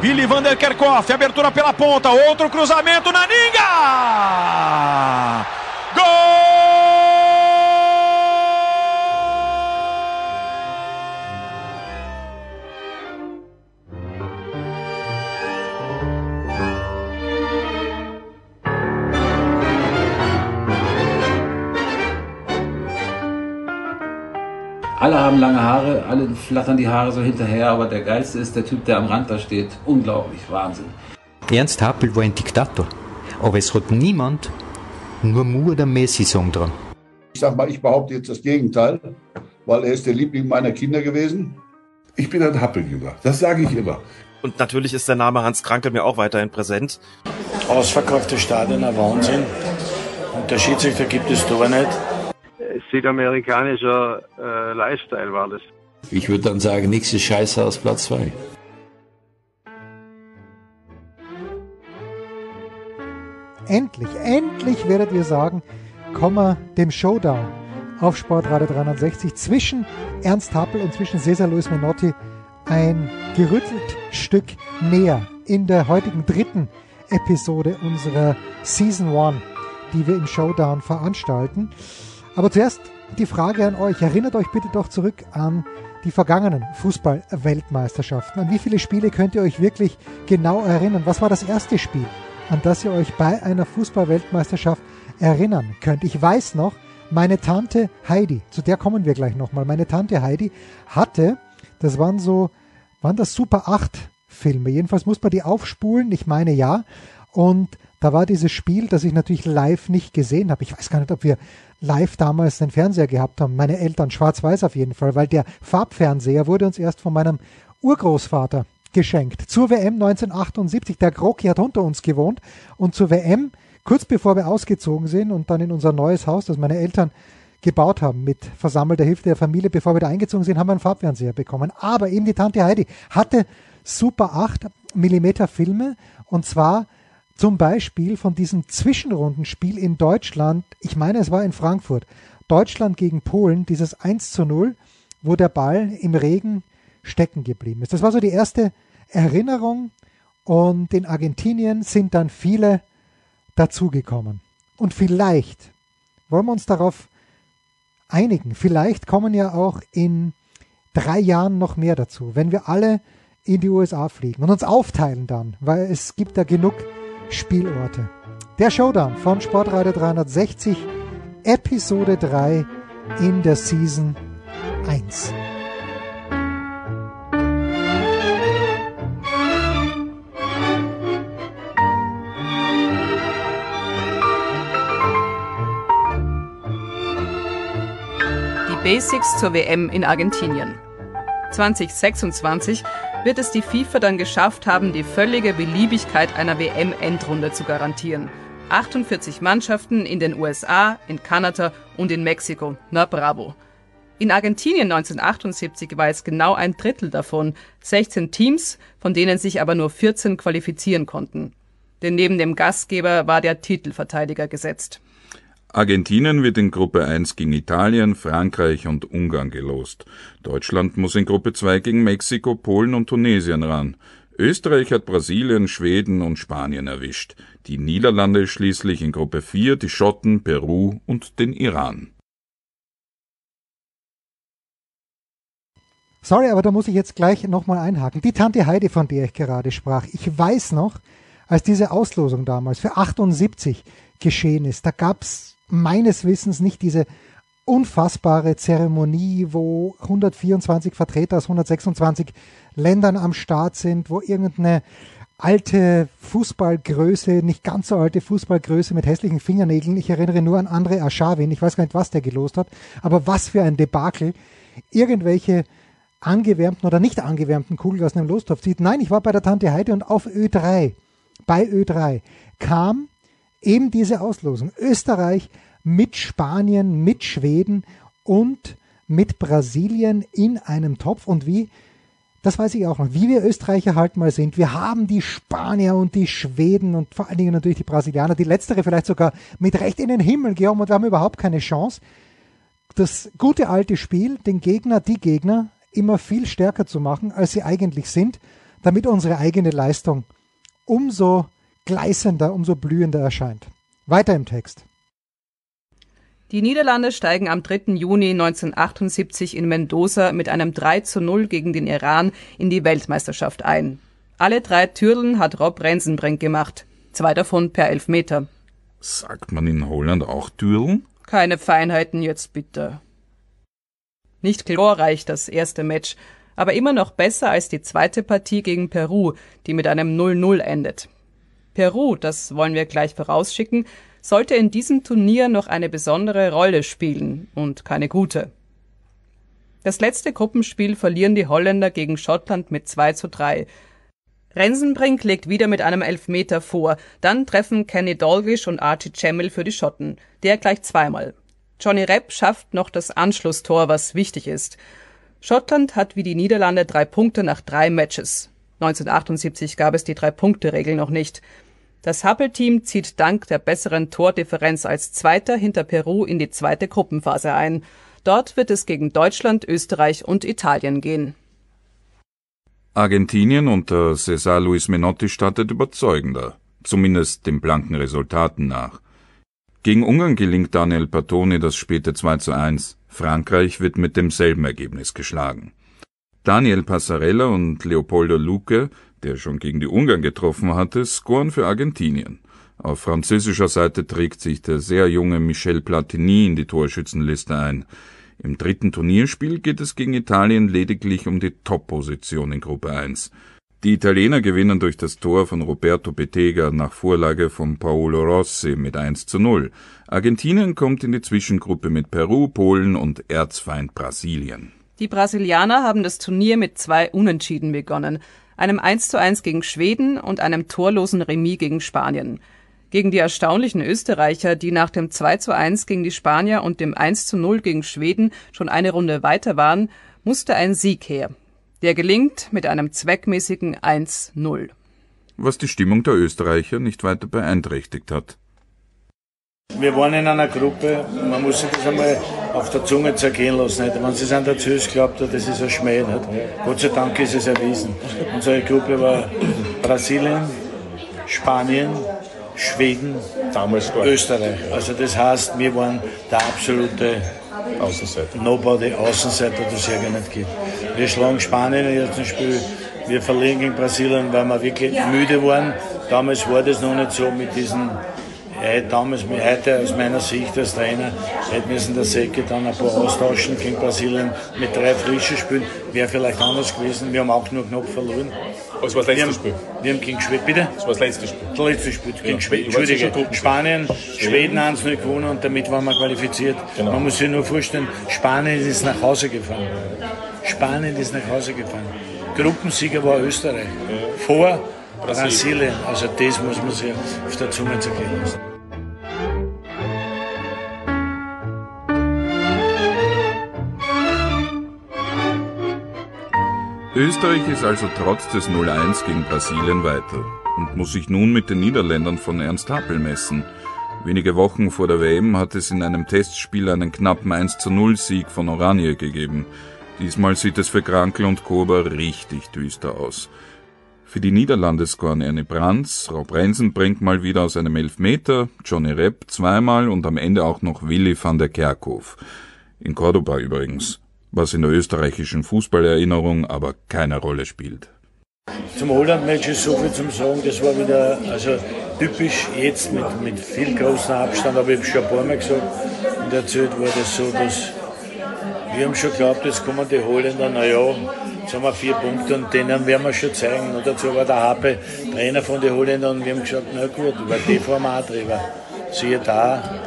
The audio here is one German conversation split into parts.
Willi Vander Kerkhoff, abertura pela ponta, outro cruzamento na Ninga! Alle haben lange Haare, alle flattern die Haare so hinterher, aber der geilste ist der Typ, der am Rand da steht. Unglaublich, Wahnsinn. Ernst Happel war ein Diktator, aber es hat niemand nur Mu oder Messi-Song dran. Ich sag mal, ich behaupte jetzt das Gegenteil, weil er ist der Liebling meiner Kinder gewesen. Ich bin ein Happeljünger, das sage ich immer. Und natürlich ist der Name Hans Krankel mir auch weiterhin präsent. Ausverkaufte Stadion, ein Wahnsinn. Und der Schiedsrichter gibt es da nicht südamerikanischer äh, Lifestyle war das. Ich würde dann sagen, nichts ist scheiße aus Platz 2. Endlich, endlich werdet ihr sagen, kommen wir dem Showdown auf Sportradio 360 zwischen Ernst Happel und zwischen Cesar Luis Menotti ein gerüttelt Stück näher in der heutigen dritten Episode unserer Season 1, die wir im Showdown veranstalten. Aber zuerst die Frage an euch. Erinnert euch bitte doch zurück an die vergangenen Fußball-Weltmeisterschaften. An wie viele Spiele könnt ihr euch wirklich genau erinnern? Was war das erste Spiel, an das ihr euch bei einer Fußball-Weltmeisterschaft erinnern könnt? Ich weiß noch, meine Tante Heidi, zu der kommen wir gleich nochmal, meine Tante Heidi hatte, das waren so, waren das Super 8 Filme. Jedenfalls muss man die aufspulen, ich meine ja. Und da war dieses Spiel, das ich natürlich live nicht gesehen habe. Ich weiß gar nicht, ob wir live damals den Fernseher gehabt haben. Meine Eltern, schwarz-weiß auf jeden Fall, weil der Farbfernseher wurde uns erst von meinem Urgroßvater geschenkt. Zur WM 1978. Der Kroki hat unter uns gewohnt und zur WM, kurz bevor wir ausgezogen sind und dann in unser neues Haus, das meine Eltern gebaut haben mit versammelter Hilfe der Familie, bevor wir da eingezogen sind, haben wir einen Farbfernseher bekommen. Aber eben die Tante Heidi hatte Super 8 Millimeter Filme und zwar zum Beispiel von diesem Zwischenrundenspiel in Deutschland, ich meine, es war in Frankfurt, Deutschland gegen Polen, dieses 1 zu 0, wo der Ball im Regen stecken geblieben ist. Das war so die erste Erinnerung und in Argentinien sind dann viele dazugekommen. Und vielleicht wollen wir uns darauf einigen, vielleicht kommen ja auch in drei Jahren noch mehr dazu, wenn wir alle in die USA fliegen und uns aufteilen dann, weil es gibt da genug Spielorte. Der Showdown von Sportradio 360, Episode 3 in der Season 1. Die Basics zur WM in Argentinien. 2026 wird es die FIFA dann geschafft haben, die völlige Beliebigkeit einer WM-Endrunde zu garantieren. 48 Mannschaften in den USA, in Kanada und in Mexiko. Na bravo. In Argentinien 1978 war es genau ein Drittel davon, 16 Teams, von denen sich aber nur 14 qualifizieren konnten. Denn neben dem Gastgeber war der Titelverteidiger gesetzt. Argentinien wird in Gruppe 1 gegen Italien, Frankreich und Ungarn gelost. Deutschland muss in Gruppe 2 gegen Mexiko, Polen und Tunesien ran. Österreich hat Brasilien, Schweden und Spanien erwischt. Die Niederlande schließlich in Gruppe 4, die Schotten, Peru und den Iran. Sorry, aber da muss ich jetzt gleich nochmal einhaken. Die Tante Heidi, von der ich gerade sprach, ich weiß noch, als diese Auslosung damals für 78 geschehen ist, da gab's meines Wissens nicht diese unfassbare Zeremonie, wo 124 Vertreter aus 126 Ländern am Start sind, wo irgendeine alte Fußballgröße, nicht ganz so alte Fußballgröße mit hässlichen Fingernägeln, ich erinnere nur an André Aschawin, ich weiß gar nicht, was der gelost hat, aber was für ein Debakel, irgendwelche angewärmten oder nicht angewärmten Kugeln aus einem Lostopf zieht. Nein, ich war bei der Tante Heide und auf Ö3, bei Ö3 kam eben diese Auslosung. Österreich mit Spanien, mit Schweden und mit Brasilien in einem Topf. Und wie das weiß ich auch noch, wie wir Österreicher halt mal sind. Wir haben die Spanier und die Schweden und vor allen Dingen natürlich die Brasilianer, die letztere vielleicht sogar mit Recht in den Himmel gehoben und wir haben überhaupt keine Chance. Das gute alte Spiel, den Gegner, die Gegner immer viel stärker zu machen, als sie eigentlich sind, damit unsere eigene Leistung umso gleißender, umso blühender erscheint. Weiter im Text. Die Niederlande steigen am 3. Juni 1978 in Mendoza mit einem 3 zu 0 gegen den Iran in die Weltmeisterschaft ein. Alle drei Türlen hat Rob Rensenbrink gemacht, zwei davon per Elfmeter. Sagt man in Holland auch Türlen? Keine Feinheiten jetzt bitte. Nicht glorreich das erste Match, aber immer noch besser als die zweite Partie gegen Peru, die mit einem 0-0 endet. Peru, das wollen wir gleich vorausschicken, sollte in diesem Turnier noch eine besondere Rolle spielen und keine gute. Das letzte Gruppenspiel verlieren die Holländer gegen Schottland mit 2 zu 3. Rensenbrink legt wieder mit einem Elfmeter vor, dann treffen Kenny Dalglish und Archie Chemmel für die Schotten, der gleich zweimal. Johnny Repp schafft noch das Anschlusstor, was wichtig ist. Schottland hat wie die Niederlande drei Punkte nach drei Matches. 1978 gab es die Drei-Punkte-Regel noch nicht. Das Hubble-Team zieht dank der besseren Tordifferenz als Zweiter hinter Peru in die zweite Gruppenphase ein. Dort wird es gegen Deutschland, Österreich und Italien gehen. Argentinien unter Cesar Luis Menotti startet überzeugender, zumindest den blanken Resultaten nach. Gegen Ungarn gelingt Daniel Patoni das späte 2 zu 1. Frankreich wird mit demselben Ergebnis geschlagen. Daniel Passarella und Leopoldo Luque der schon gegen die Ungarn getroffen hatte, scoren für Argentinien. Auf französischer Seite trägt sich der sehr junge Michel Platini in die Torschützenliste ein. Im dritten Turnierspiel geht es gegen Italien lediglich um die Top-Position in Gruppe 1. Die Italiener gewinnen durch das Tor von Roberto Bettega nach Vorlage von Paolo Rossi mit 1 zu 0. Argentinien kommt in die Zwischengruppe mit Peru, Polen und Erzfeind Brasilien. Die Brasilianer haben das Turnier mit zwei Unentschieden begonnen einem 1:1 gegen Schweden und einem torlosen Remis gegen Spanien. Gegen die erstaunlichen Österreicher, die nach dem 2:1 gegen die Spanier und dem 1:0 gegen Schweden schon eine Runde weiter waren, musste ein Sieg her. Der gelingt mit einem zweckmäßigen 1:0. Was die Stimmung der Österreicher nicht weiter beeinträchtigt hat. Wir waren in einer Gruppe, man muss sich das einmal auf der Zunge zergehen lassen. Nicht? Wenn sie an der Zeus glaubt, das ist ein Schmäh. Nicht? Gott sei Dank ist es erwiesen. Unsere Gruppe war Brasilien, Spanien, Schweden, Damals Österreich. Also das heißt, wir waren der absolute Außenseiter. Nobody Außenseiter, das es ja gar nicht gibt. Wir schlagen Spanien im ersten Spiel, wir verlieren gegen Brasilien, weil wir wirklich müde waren. Damals war das noch nicht so mit diesen er hätte damals, heute aus meiner Sicht als Trainer, hätte müssen der Säcke dann ein paar austauschen gegen Brasilien mit drei frischen Spielen. Wäre vielleicht anders gewesen. Wir haben auch nur knapp verloren. Was war das letzte Spiel? Wir haben gegen Schweden, bitte? Das war das letzte Spiel. Das letzte Spiel. Gegen ja, Schweden, Entschuldige, Spanien, Schweden 1-0 gewonnen und damit waren wir qualifiziert. Genau. Man muss sich nur vorstellen, Spanien ist nach Hause gefahren. Spanien ist nach Hause gefahren. Gruppensieger war Österreich. Vor Brasilien. Brasilien. Also das muss man sich auf der Zunge zergehen lassen. Österreich ist also trotz des 0-1 gegen Brasilien weiter und muss sich nun mit den Niederländern von Ernst Happel messen. Wenige Wochen vor der WM hat es in einem Testspiel einen knappen 1-0-Sieg von Oranje gegeben. Diesmal sieht es für Krankel und Kober richtig düster aus. Für die Niederlande scoren Ernie Brands, Rob Rensen bringt mal wieder aus einem Elfmeter, Johnny Repp zweimal und am Ende auch noch Willi van der Kerkhof. In Cordoba übrigens was in der österreichischen Fußballerinnerung aber keine Rolle spielt. Zum Holland-Match ist so viel zum Sagen, das war wieder also typisch jetzt mit, mit viel großem Abstand, aber ich habe schon ein paar Mal gesagt und erzählt war das so, dass wir haben schon geglaubt, jetzt kommen die Holländer, naja, jetzt haben wir vier Punkte und denen werden wir schon zeigen. Und dazu war der Happe Trainer von den Holländern und wir haben gesagt, na gut, über die auch drüber. Siehe da,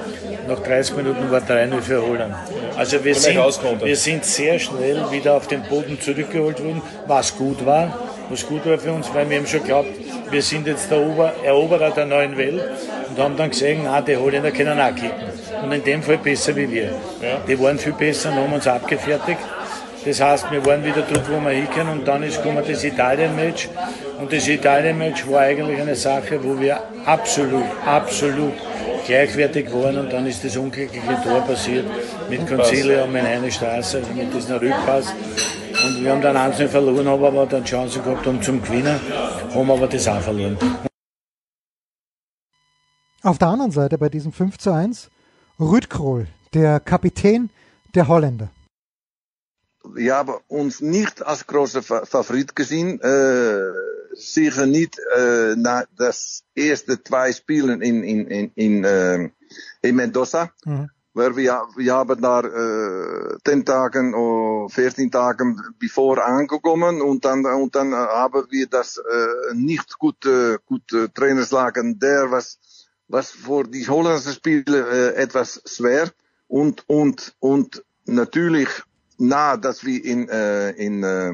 nach 30 Minuten war 3-0 für Holland. Also wir sind, wir sind sehr schnell wieder auf den Boden zurückgeholt worden, was gut war, was gut war für uns, weil wir haben schon geglaubt, wir sind jetzt der Ober Eroberer der neuen Welt und haben dann gesehen, na, die Holländer können auch kicken. Und in dem Fall besser wie wir. Ja. Die waren viel besser und haben uns abgefertigt. Das heißt, wir waren wieder dort, wo wir hinkommen und dann ist gekommen das Italien-Match. Und das Italien-Match war eigentlich eine Sache, wo wir absolut, absolut gleichwertig waren und dann ist das unglückliche Tor passiert mit Concilia und meine Straße, also mit diesem Rückpass. Und wir haben dann einzeln verloren, haben aber dann Chance gehabt, um zum Gewinnen, haben aber das auch verloren. Auf der anderen Seite bei diesem 5 zu 1 Rüdkrol, der Kapitän der Holländer. Wir haben uns nicht als großer Favorit gesehen. Äh, sicher nicht äh, nach das erste zwei Spielen in, in, in, in, äh, in Mendoza. Mhm. Weil wir, wir haben da äh, 10 Tagen oder 14 Tagen bevor angekommen und dann, und dann haben wir das äh, nicht gut, äh, gut äh, Trainerslagen der was was für die holländische Spiele äh, etwas schwer und und und natürlich na dass wir in äh, in äh,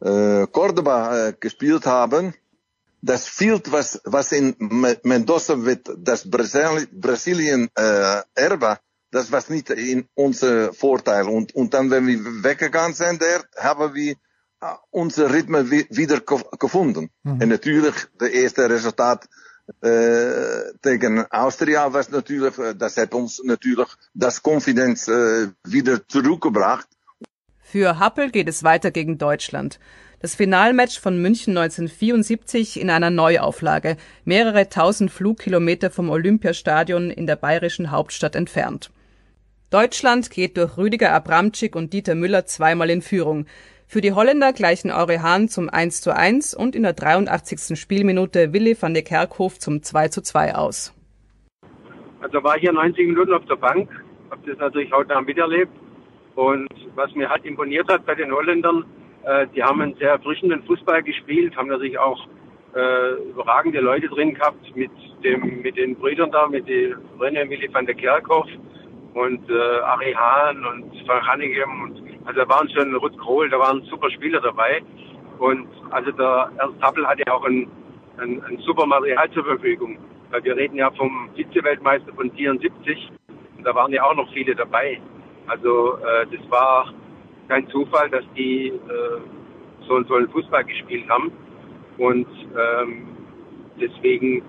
äh, Cordoba äh, gespielt haben das Field was was in Mendoza wird das Brasil Brasilien äh, Erba das was nicht in unser Vorteil und und dann wenn wir weggegangen sind der haben wir unser Rhythmus wieder gefunden mhm. und natürlich das erste Resultat äh, tegen Austria was natürlich, das hat uns natürlich das Konfidenz äh, wieder zurückgebracht. Für Happel geht es weiter gegen Deutschland. Das Finalmatch von München 1974 in einer Neuauflage, mehrere tausend Flugkilometer vom Olympiastadion in der bayerischen Hauptstadt entfernt. Deutschland geht durch Rüdiger Abramczyk und Dieter Müller zweimal in Führung. Für die Holländer gleichen Aure Hahn zum 1 zu 1 und in der 83. Spielminute Willi van de Kerkhof zum 2 zu 2 aus. Also war hier 90 Minuten auf der Bank, habe das natürlich hautnah miterlebt. Und was mir halt imponiert hat bei den Holländern, äh, die haben einen sehr erfrischenden Fußball gespielt, haben natürlich auch äh, überragende Leute drin gehabt mit dem mit den Brüdern da, mit den René Willi van der Kerkhoff und äh, Ari Hahn und Frank Hannigem und also da waren schon Ruth Kohl, da waren super Spieler dabei. Und also der Ernst Happel hatte auch ein, ein, ein super Material zur Verfügung. Weil wir reden ja vom Vize-Weltmeister von 74 und da waren ja auch noch viele dabei. Also äh, das war kein Zufall, dass die äh, so, so einen Fußball gespielt haben. Und ähm, deswegen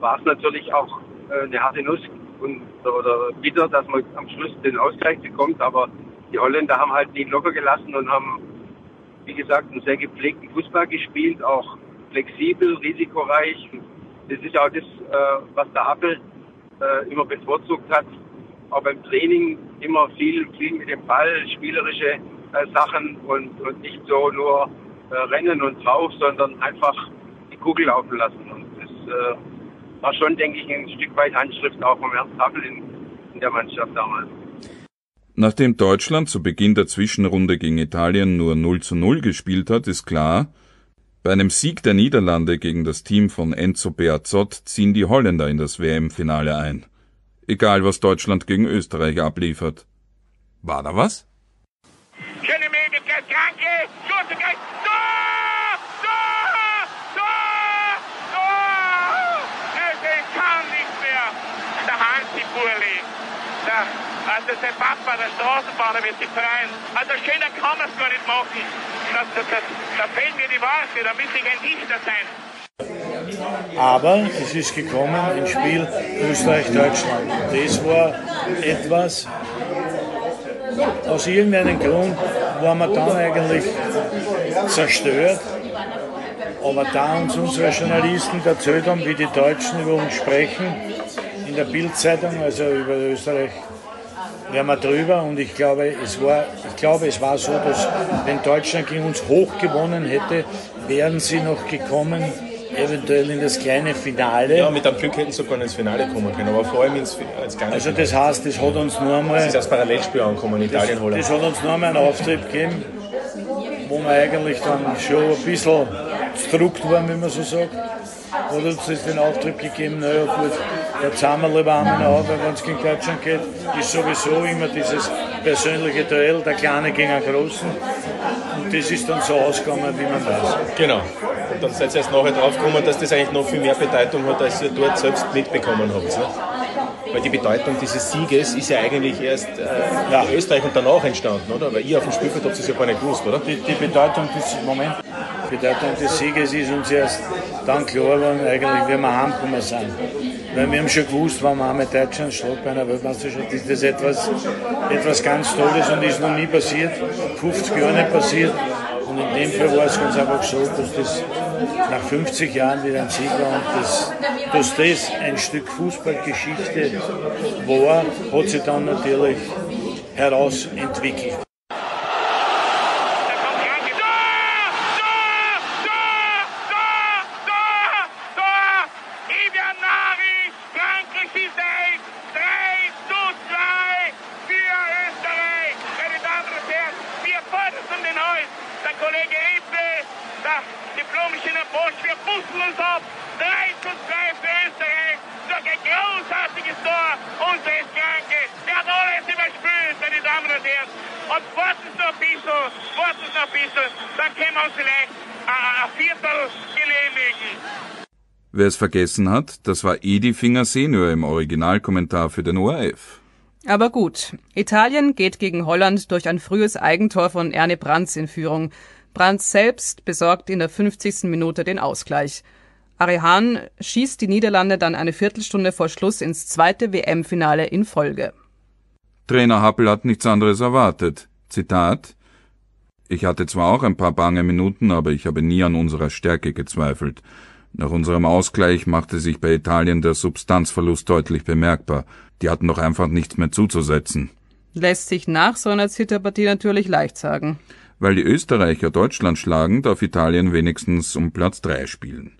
war es natürlich auch äh, eine harte Nuss und, oder bitter, dass man am Schluss den Ausgleich bekommt. Aber die Holländer haben halt nicht locker gelassen und haben, wie gesagt, einen sehr gepflegten Fußball gespielt, auch flexibel, risikoreich. Das ist auch das, äh, was der Appel äh, immer bevorzugt hat. Auch beim Training immer viel, viel mit dem Ball, spielerische äh, Sachen und, und nicht so nur äh, rennen und drauf, sondern einfach die Kugel laufen lassen. Und das äh, war schon, denke ich, ein Stück weit Handschrift auch vom Ernst Happel in, in der Mannschaft damals. Nachdem Deutschland zu Beginn der Zwischenrunde gegen Italien nur 0 zu 0 gespielt hat, ist klar, bei einem Sieg der Niederlande gegen das Team von Enzo Beazzot ziehen die Holländer in das WM-Finale ein. Egal, was Deutschland gegen Österreich abliefert. War da was? Der der also sein Papa, der Straßenbahner, wird sich freuen. Also schöner kann man es gar nicht machen. Das, das, das, da fehlen mir die Worte, da müsste ich ein Dichter sein. Aber es ist gekommen im Spiel Österreich-Deutschland. Das war etwas, aus irgendeinem Grund war man dann eigentlich zerstört. Aber da uns unsere Journalisten erzählt haben, wie die Deutschen über uns sprechen, in der Bildzeitung, also über Österreich wären wir drüber und ich glaube, es war, ich glaube, es war so, dass wenn Deutschland gegen uns hoch gewonnen hätte, wären sie noch gekommen, eventuell in das kleine Finale. Ja, mit einem Glück hätten sie sogar ins Finale kommen können, aber vor allem ins, ins kleine Also das heißt, das hat uns nur einmal... Das ist als Parallelspiel angekommen, Italien, Holland. Das hat uns nur einmal einen Auftrieb gegeben, wo wir eigentlich dann schon ein bisschen gedruckt waren, wie man so sagt. Hat uns das den Auftrieb gegeben, naja gut, jetzt haben wir lieber einmal auf, weil wenn es gegen Deutschland geht, ist sowieso immer dieses persönliche Duell, der Kleine gegen den Großen. Und das ist dann so ausgegangen, wie man weiß. Genau. Dann seid ihr erst nachher drauf gekommen, dass das eigentlich noch viel mehr Bedeutung hat, als ihr dort selbst mitbekommen habt. Ne? Weil die Bedeutung dieses Sieges ist ja eigentlich erst äh, nach Österreich und danach entstanden, oder? Weil ihr auf dem Spielfeld habt es ja gar nicht gewusst, oder? Die, die Bedeutung des Moment, die Bedeutung des Sieges ist uns erst dann klar geworden, eigentlich, wie wir heimgekommen sind. Weil wir haben schon gewusst, wenn wir einmal Deutschland schlägt bei einer Weltmeisterschaft, ist das etwas, etwas ganz Tolles und ist noch nie passiert, 50 Jahre nicht passiert. Und in dem Fall war es ganz einfach so, dass das nach 50 Jahren wieder ein Sieg war und das, dass das ein Stück Fußballgeschichte war, hat sich dann natürlich herausentwickelt. Wer es vergessen hat, das war Edi Finger Senior im Originalkommentar für den ORF. Aber gut, Italien geht gegen Holland durch ein frühes Eigentor von Erne Brands in Führung. Brands selbst besorgt in der 50. Minute den Ausgleich. Arihan schießt die Niederlande dann eine Viertelstunde vor Schluss ins zweite WM-Finale in Folge. Trainer Happel hat nichts anderes erwartet. Zitat Ich hatte zwar auch ein paar bange Minuten, aber ich habe nie an unserer Stärke gezweifelt. Nach unserem Ausgleich machte sich bei Italien der Substanzverlust deutlich bemerkbar. Die hatten doch einfach nichts mehr zuzusetzen. Lässt sich nach so einer Zitterpartie natürlich leicht sagen. Weil die Österreicher Deutschland schlagen, darf Italien wenigstens um Platz drei spielen.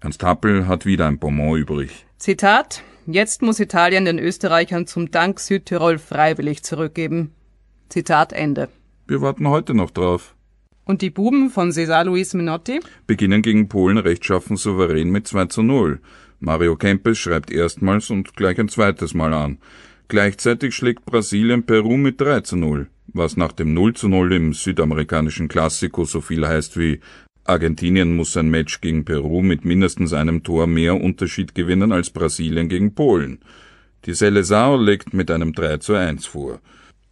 Ernst Happel hat wieder ein Bonbon übrig. Zitat Jetzt muss Italien den Österreichern zum Dank Südtirol freiwillig zurückgeben. Zitat Ende. Wir warten heute noch drauf. Und die Buben von Cesar Luis Minotti? Beginnen gegen Polen rechtschaffen souverän mit 2 zu 0. Mario Kempes schreibt erstmals und gleich ein zweites Mal an. Gleichzeitig schlägt Brasilien Peru mit 3 zu 0, was nach dem 0 zu 0 im südamerikanischen Klassiko so viel heißt wie Argentinien muss sein Match gegen Peru mit mindestens einem Tor mehr Unterschied gewinnen als Brasilien gegen Polen. Die Seleção legt mit einem 3 zu 1 vor.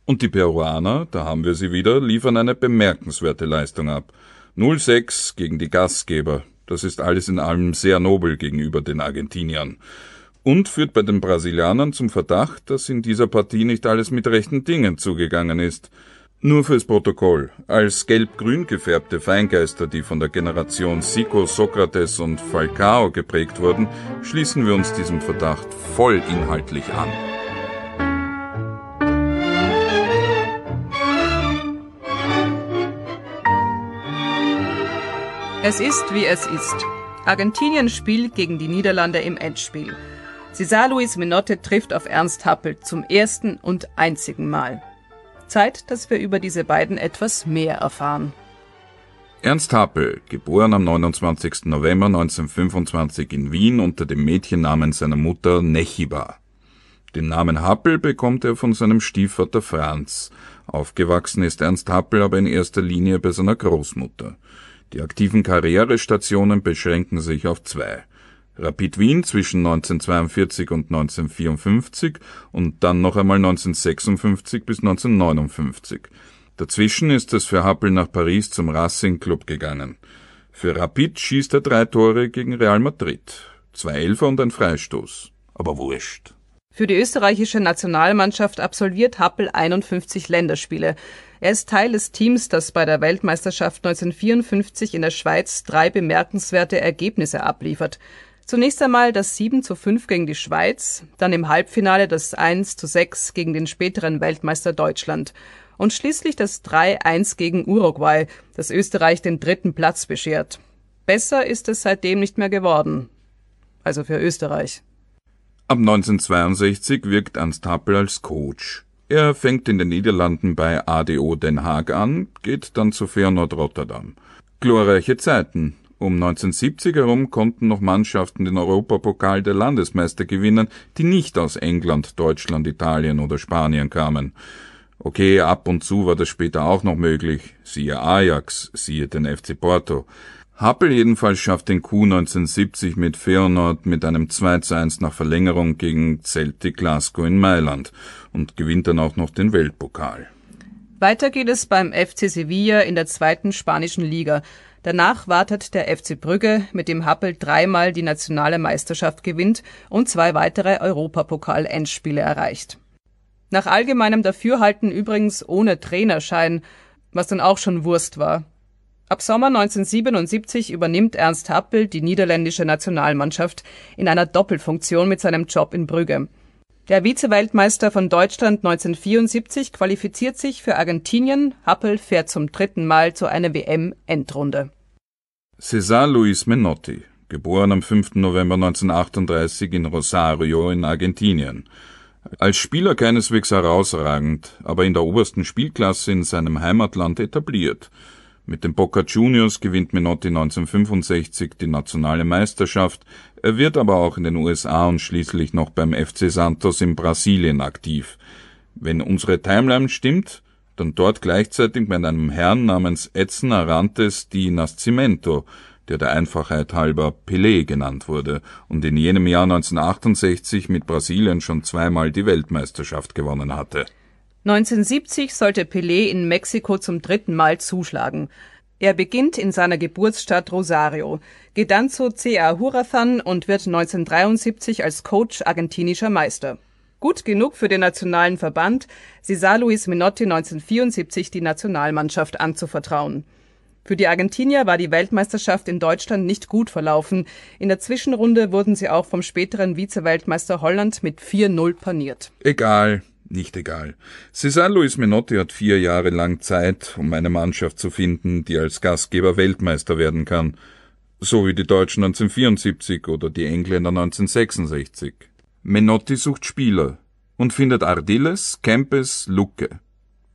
Und die Peruaner, da haben wir sie wieder, liefern eine bemerkenswerte Leistung ab. 0-6 gegen die Gastgeber. Das ist alles in allem sehr nobel gegenüber den Argentiniern. Und führt bei den Brasilianern zum Verdacht, dass in dieser Partie nicht alles mit rechten Dingen zugegangen ist. Nur fürs Protokoll. Als gelb-grün gefärbte Feingeister, die von der Generation Sico, Sokrates und Falcao geprägt wurden, schließen wir uns diesem Verdacht voll inhaltlich an. Es ist, wie es ist. Argentinien spielt gegen die Niederlande im Endspiel. Cesar Luis Menotte trifft auf Ernst Happel zum ersten und einzigen Mal. Zeit, dass wir über diese beiden etwas mehr erfahren. Ernst Happel, geboren am 29. November 1925 in Wien unter dem Mädchennamen seiner Mutter Nechiba. Den Namen Happel bekommt er von seinem Stiefvater Franz. Aufgewachsen ist Ernst Happel aber in erster Linie bei seiner Großmutter. Die aktiven Karrierestationen beschränken sich auf zwei. Rapid Wien zwischen 1942 und 1954 und dann noch einmal 1956 bis 1959. Dazwischen ist es für Happel nach Paris zum Racing Club gegangen. Für Rapid schießt er drei Tore gegen Real Madrid. Zwei Elfer und ein Freistoß. Aber wurscht. Für die österreichische Nationalmannschaft absolviert Happel 51 Länderspiele. Er ist Teil des Teams, das bei der Weltmeisterschaft 1954 in der Schweiz drei bemerkenswerte Ergebnisse abliefert. Zunächst einmal das 7 zu 5 gegen die Schweiz, dann im Halbfinale das 1 zu 6 gegen den späteren Weltmeister Deutschland und schließlich das 3-1 gegen Uruguay, das Österreich den dritten Platz beschert. Besser ist es seitdem nicht mehr geworden. Also für Österreich. Ab 1962 wirkt Ernst Happel als Coach. Er fängt in den Niederlanden bei ADO Den Haag an, geht dann zu Feyenoord Rotterdam. Glorreiche Zeiten. Um 1970 herum konnten noch Mannschaften den Europapokal der Landesmeister gewinnen, die nicht aus England, Deutschland, Italien oder Spanien kamen. Okay, ab und zu war das später auch noch möglich, siehe Ajax, siehe den FC Porto. Happel jedenfalls schafft den Coup 1970 mit Feyenoord mit einem 2 zu 1 nach Verlängerung gegen Celtic Glasgow in Mailand und gewinnt dann auch noch den Weltpokal. Weiter geht es beim FC Sevilla in der zweiten spanischen Liga. Danach wartet der FC Brügge, mit dem Happel dreimal die nationale Meisterschaft gewinnt und zwei weitere Europapokal-Endspiele erreicht. Nach allgemeinem Dafürhalten übrigens ohne Trainerschein, was dann auch schon Wurst war. Ab Sommer 1977 übernimmt Ernst Happel die niederländische Nationalmannschaft in einer Doppelfunktion mit seinem Job in Brügge. Der Vize-Weltmeister von Deutschland 1974 qualifiziert sich für Argentinien, Happel fährt zum dritten Mal zu einer WM-Endrunde. César Luis Menotti, geboren am 5. November 1938 in Rosario in Argentinien. Als Spieler keineswegs herausragend, aber in der obersten Spielklasse in seinem Heimatland etabliert – mit den Boca Juniors gewinnt Menotti 1965 die nationale Meisterschaft, er wird aber auch in den USA und schließlich noch beim FC Santos in Brasilien aktiv. Wenn unsere Timeline stimmt, dann dort gleichzeitig mit einem Herrn namens Edson Arantes di Nascimento, der der Einfachheit halber Pelé genannt wurde und in jenem Jahr 1968 mit Brasilien schon zweimal die Weltmeisterschaft gewonnen hatte 1970 sollte Pelé in Mexiko zum dritten Mal zuschlagen. Er beginnt in seiner Geburtsstadt Rosario, geht dann zu CA Hurathan und wird 1973 als Coach argentinischer Meister. Gut genug für den nationalen Verband, sie sah Luis Menotti 1974 die Nationalmannschaft anzuvertrauen. Für die Argentinier war die Weltmeisterschaft in Deutschland nicht gut verlaufen. In der Zwischenrunde wurden sie auch vom späteren Vize-Weltmeister Holland mit 4-0 paniert. Egal, nicht egal. Cesar Luis Menotti hat vier Jahre lang Zeit, um eine Mannschaft zu finden, die als Gastgeber Weltmeister werden kann. So wie die Deutschen 1974 oder die Engländer 1966. Menotti sucht Spieler und findet Ardiles, Kempes, Lucke.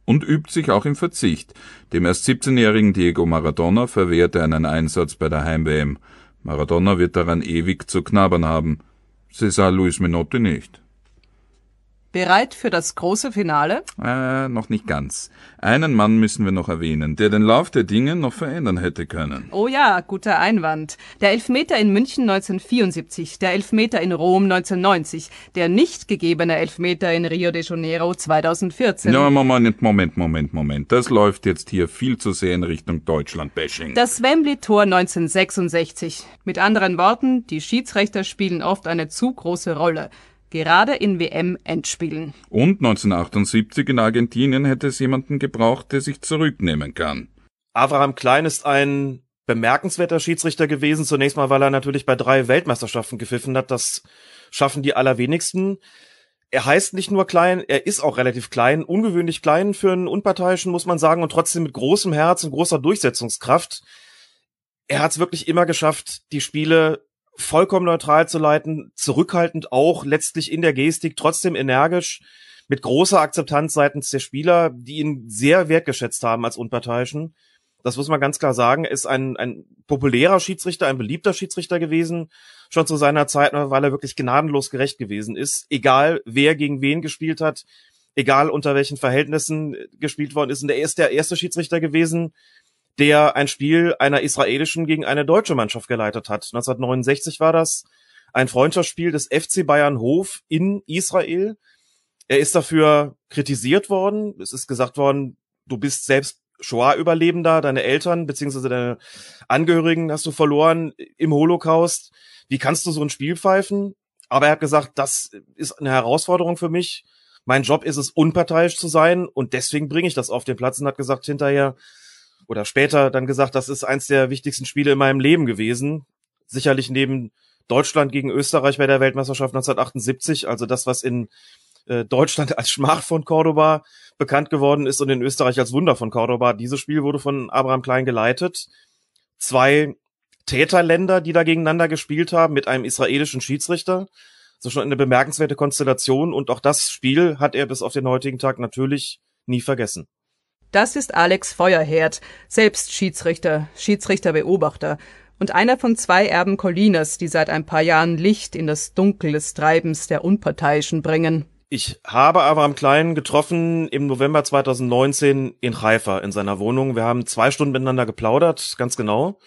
Und übt sich auch im Verzicht. Dem erst 17-jährigen Diego Maradona verwehrte einen Einsatz bei der Heim-WM. Maradona wird daran ewig zu knabbern haben. Cesar Luis Menotti nicht. Bereit für das große Finale? Äh, noch nicht ganz. Einen Mann müssen wir noch erwähnen, der den Lauf der Dinge noch verändern hätte können. Oh ja, guter Einwand. Der Elfmeter in München 1974, der Elfmeter in Rom 1990, der nicht gegebene Elfmeter in Rio de Janeiro 2014. Ja, Moment, Moment, Moment, Moment. Das läuft jetzt hier viel zu sehr in Richtung Deutschland-Bashing. Das Wembley-Tor 1966. Mit anderen Worten, die Schiedsrichter spielen oft eine zu große Rolle gerade in WM-Endspielen. Und 1978 in Argentinien hätte es jemanden gebraucht, der sich zurücknehmen kann. Abraham Klein ist ein bemerkenswerter Schiedsrichter gewesen. Zunächst mal, weil er natürlich bei drei Weltmeisterschaften gepfiffen hat. Das schaffen die allerwenigsten. Er heißt nicht nur klein, er ist auch relativ klein, ungewöhnlich klein für einen Unparteiischen, muss man sagen, und trotzdem mit großem Herz und großer Durchsetzungskraft. Er hat es wirklich immer geschafft, die Spiele vollkommen neutral zu leiten, zurückhaltend auch, letztlich in der Gestik, trotzdem energisch, mit großer Akzeptanz seitens der Spieler, die ihn sehr wertgeschätzt haben als Unparteiischen. Das muss man ganz klar sagen. Ist ein, ein populärer Schiedsrichter, ein beliebter Schiedsrichter gewesen, schon zu seiner Zeit, weil er wirklich gnadenlos gerecht gewesen ist. Egal, wer gegen wen gespielt hat, egal unter welchen Verhältnissen gespielt worden ist. Und er ist der erste Schiedsrichter gewesen, der ein Spiel einer israelischen gegen eine deutsche Mannschaft geleitet hat. 1969 war das ein Freundschaftsspiel des FC Bayern Hof in Israel. Er ist dafür kritisiert worden. Es ist gesagt worden, du bist selbst Shoah-Überlebender, deine Eltern beziehungsweise deine Angehörigen hast du verloren im Holocaust. Wie kannst du so ein Spiel pfeifen? Aber er hat gesagt, das ist eine Herausforderung für mich. Mein Job ist es, unparteiisch zu sein und deswegen bringe ich das auf den Platz und hat gesagt hinterher, oder später dann gesagt, das ist eins der wichtigsten Spiele in meinem Leben gewesen. Sicherlich neben Deutschland gegen Österreich bei der Weltmeisterschaft 1978, also das, was in äh, Deutschland als Schmach von Cordoba bekannt geworden ist und in Österreich als Wunder von Cordoba. Dieses Spiel wurde von Abraham Klein geleitet. Zwei Täterländer, die da gegeneinander gespielt haben, mit einem israelischen Schiedsrichter. So schon eine bemerkenswerte Konstellation und auch das Spiel hat er bis auf den heutigen Tag natürlich nie vergessen. Das ist Alex Feuerherd, selbst Schiedsrichter, Schiedsrichterbeobachter und einer von zwei Erben Collinas, die seit ein paar Jahren Licht in das Dunkel des Treibens der Unparteiischen bringen. Ich habe Abraham Klein getroffen im November 2019 in Haifa in seiner Wohnung. Wir haben zwei Stunden miteinander geplaudert, ganz genau.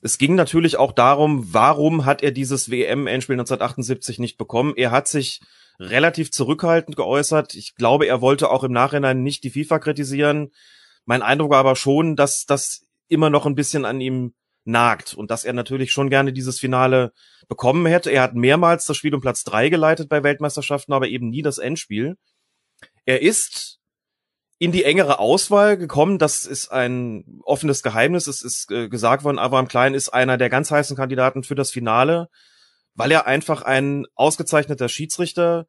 Es ging natürlich auch darum, warum hat er dieses WM-Endspiel 1978 nicht bekommen. Er hat sich relativ zurückhaltend geäußert. Ich glaube, er wollte auch im Nachhinein nicht die FIFA kritisieren. Mein Eindruck war aber schon, dass das immer noch ein bisschen an ihm nagt und dass er natürlich schon gerne dieses Finale bekommen hätte. Er hat mehrmals das Spiel um Platz drei geleitet bei Weltmeisterschaften, aber eben nie das Endspiel. Er ist in die engere Auswahl gekommen. Das ist ein offenes Geheimnis. Es ist äh, gesagt worden, Abraham Klein ist einer der ganz heißen Kandidaten für das Finale, weil er einfach ein ausgezeichneter Schiedsrichter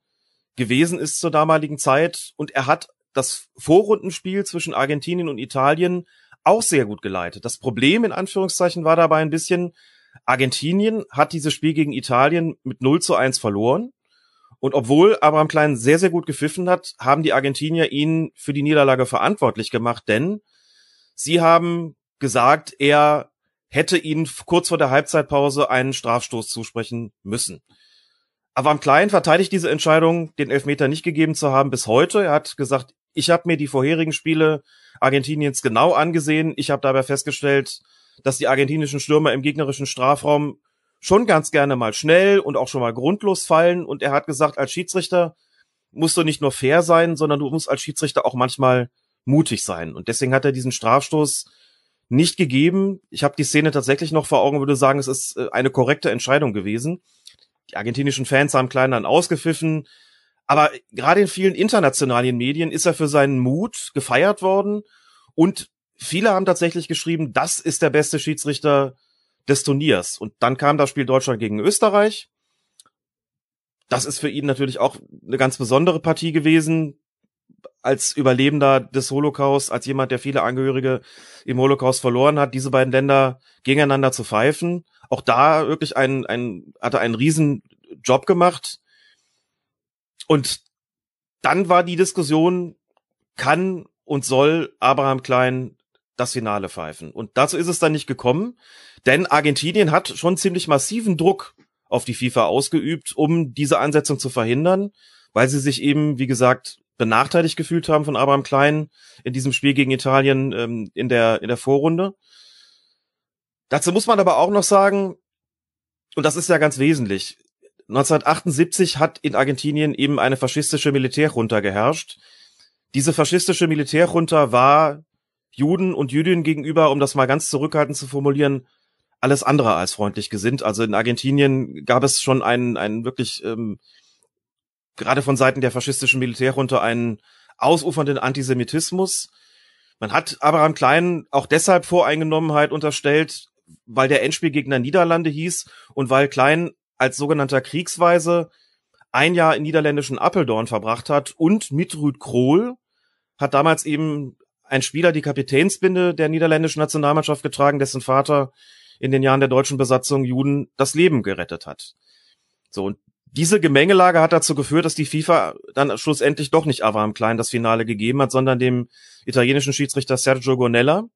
gewesen ist zur damaligen Zeit und er hat das Vorrundenspiel zwischen Argentinien und Italien auch sehr gut geleitet. Das Problem in Anführungszeichen war dabei ein bisschen, Argentinien hat dieses Spiel gegen Italien mit 0 zu 1 verloren. Und obwohl Abraham Klein sehr, sehr gut gepfiffen hat, haben die Argentinier ihn für die Niederlage verantwortlich gemacht, denn sie haben gesagt, er hätte ihnen kurz vor der Halbzeitpause einen Strafstoß zusprechen müssen. Abraham Klein verteidigt diese Entscheidung, den Elfmeter nicht gegeben zu haben, bis heute. Er hat gesagt, ich habe mir die vorherigen Spiele Argentiniens genau angesehen. Ich habe dabei festgestellt, dass die argentinischen Stürmer im gegnerischen Strafraum schon ganz gerne mal schnell und auch schon mal grundlos fallen. Und er hat gesagt, als Schiedsrichter musst du nicht nur fair sein, sondern du musst als Schiedsrichter auch manchmal mutig sein. Und deswegen hat er diesen Strafstoß nicht gegeben. Ich habe die Szene tatsächlich noch vor Augen, würde sagen, es ist äh, eine korrekte Entscheidung gewesen. Die argentinischen Fans haben Klein dann ausgepfiffen. Aber gerade in vielen internationalen Medien ist er für seinen Mut gefeiert worden und viele haben tatsächlich geschrieben, das ist der beste Schiedsrichter des Turniers. Und dann kam das Spiel Deutschland gegen Österreich. Das ist für ihn natürlich auch eine ganz besondere Partie gewesen. Als Überlebender des Holocaust, als jemand, der viele Angehörige im Holocaust verloren hat, diese beiden Länder gegeneinander zu pfeifen. Auch da wirklich ein, ein, hat er einen riesen Job gemacht. Und dann war die Diskussion, kann und soll Abraham Klein das Finale pfeifen. Und dazu ist es dann nicht gekommen, denn Argentinien hat schon ziemlich massiven Druck auf die FIFA ausgeübt, um diese Ansetzung zu verhindern, weil sie sich eben, wie gesagt, benachteiligt gefühlt haben von Abraham Klein in diesem Spiel gegen Italien ähm, in der in der Vorrunde. Dazu muss man aber auch noch sagen, und das ist ja ganz wesentlich, 1978 hat in Argentinien eben eine faschistische Militärjunta geherrscht. Diese faschistische Militärjunta war Juden und Jüdinnen gegenüber, um das mal ganz zurückhaltend zu formulieren, alles andere als freundlich gesinnt. Also in Argentinien gab es schon einen, einen wirklich, ähm, gerade von Seiten der faschistischen Militärjunta, einen ausufernden Antisemitismus. Man hat Abraham Klein auch deshalb Voreingenommenheit unterstellt, weil der Endspielgegner Niederlande hieß und weil Klein als sogenannter Kriegsweise ein Jahr in niederländischen Apeldoorn verbracht hat und mit Rüd Krohl hat damals eben ein Spieler die Kapitänsbinde der niederländischen Nationalmannschaft getragen, dessen Vater in den Jahren der deutschen Besatzung Juden das Leben gerettet hat. So, und diese Gemengelage hat dazu geführt, dass die FIFA dann schlussendlich doch nicht Abraham Klein das Finale gegeben hat, sondern dem italienischen Schiedsrichter Sergio Gonella.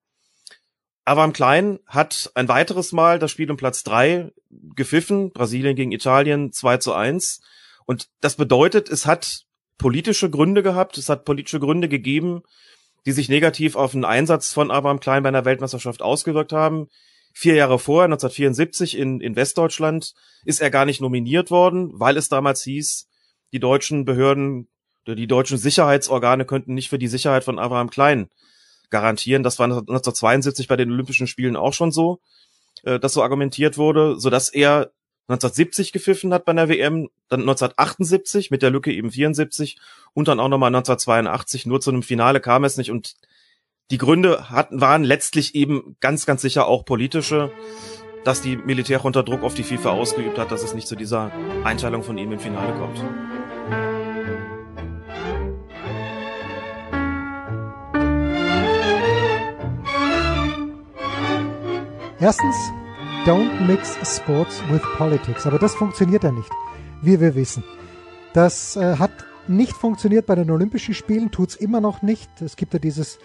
Abraham Klein hat ein weiteres Mal das Spiel um Platz drei gepfiffen, Brasilien gegen Italien 2 zu 1. Und das bedeutet, es hat politische Gründe gehabt, es hat politische Gründe gegeben, die sich negativ auf den Einsatz von Abraham Klein bei einer Weltmeisterschaft ausgewirkt haben. Vier Jahre vorher, 1974 in, in Westdeutschland, ist er gar nicht nominiert worden, weil es damals hieß, die deutschen Behörden die deutschen Sicherheitsorgane könnten nicht für die Sicherheit von Abraham Klein garantieren. Das war 1972 bei den Olympischen Spielen auch schon so, äh, dass so argumentiert wurde, so dass er 1970 gepfiffen hat bei der WM, dann 1978 mit der Lücke eben 74 und dann auch nochmal 1982. Nur zu einem Finale kam es nicht und die Gründe hatten, waren letztlich eben ganz, ganz sicher auch politische, dass die Militär unter Druck auf die FIFA ausgeübt hat, dass es nicht zu dieser Einteilung von ihm im Finale kommt. Erstens, don't mix sports with politics. Aber das funktioniert ja nicht, wie wir wissen. Das äh, hat nicht funktioniert bei den Olympischen Spielen, tut's immer noch nicht. Es gibt ja dieses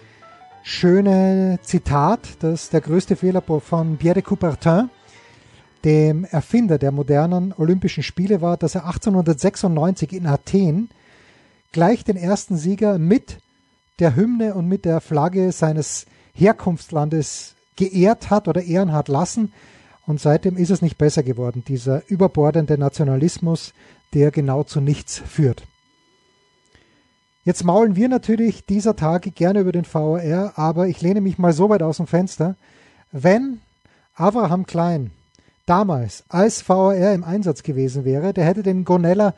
schöne Zitat, dass der größte Fehler von Pierre de Coubertin, dem Erfinder der modernen Olympischen Spiele, war, dass er 1896 in Athen gleich den ersten Sieger mit der Hymne und mit der Flagge seines Herkunftslandes geehrt hat oder ehren hat lassen. Und seitdem ist es nicht besser geworden, dieser überbordende Nationalismus, der genau zu nichts führt. Jetzt maulen wir natürlich dieser Tage gerne über den VAR, aber ich lehne mich mal so weit aus dem Fenster. Wenn Abraham Klein damals als VAR im Einsatz gewesen wäre, der hätte dem Gonella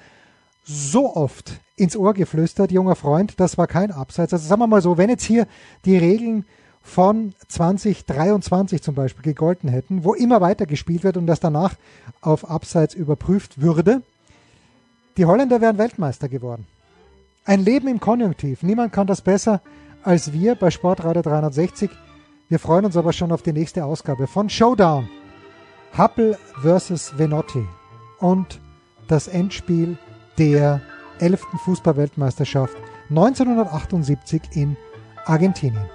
so oft ins Ohr geflüstert, junger Freund, das war kein Abseits. Also sagen wir mal so, wenn jetzt hier die Regeln von 2023 zum Beispiel gegolten hätten, wo immer weiter gespielt wird und das danach auf Abseits überprüft würde, die Holländer wären Weltmeister geworden. Ein Leben im Konjunktiv. Niemand kann das besser als wir bei Sportradio 360. Wir freuen uns aber schon auf die nächste Ausgabe von Showdown. Happel versus Venotti und das Endspiel der 11. Fußballweltmeisterschaft 1978 in Argentinien.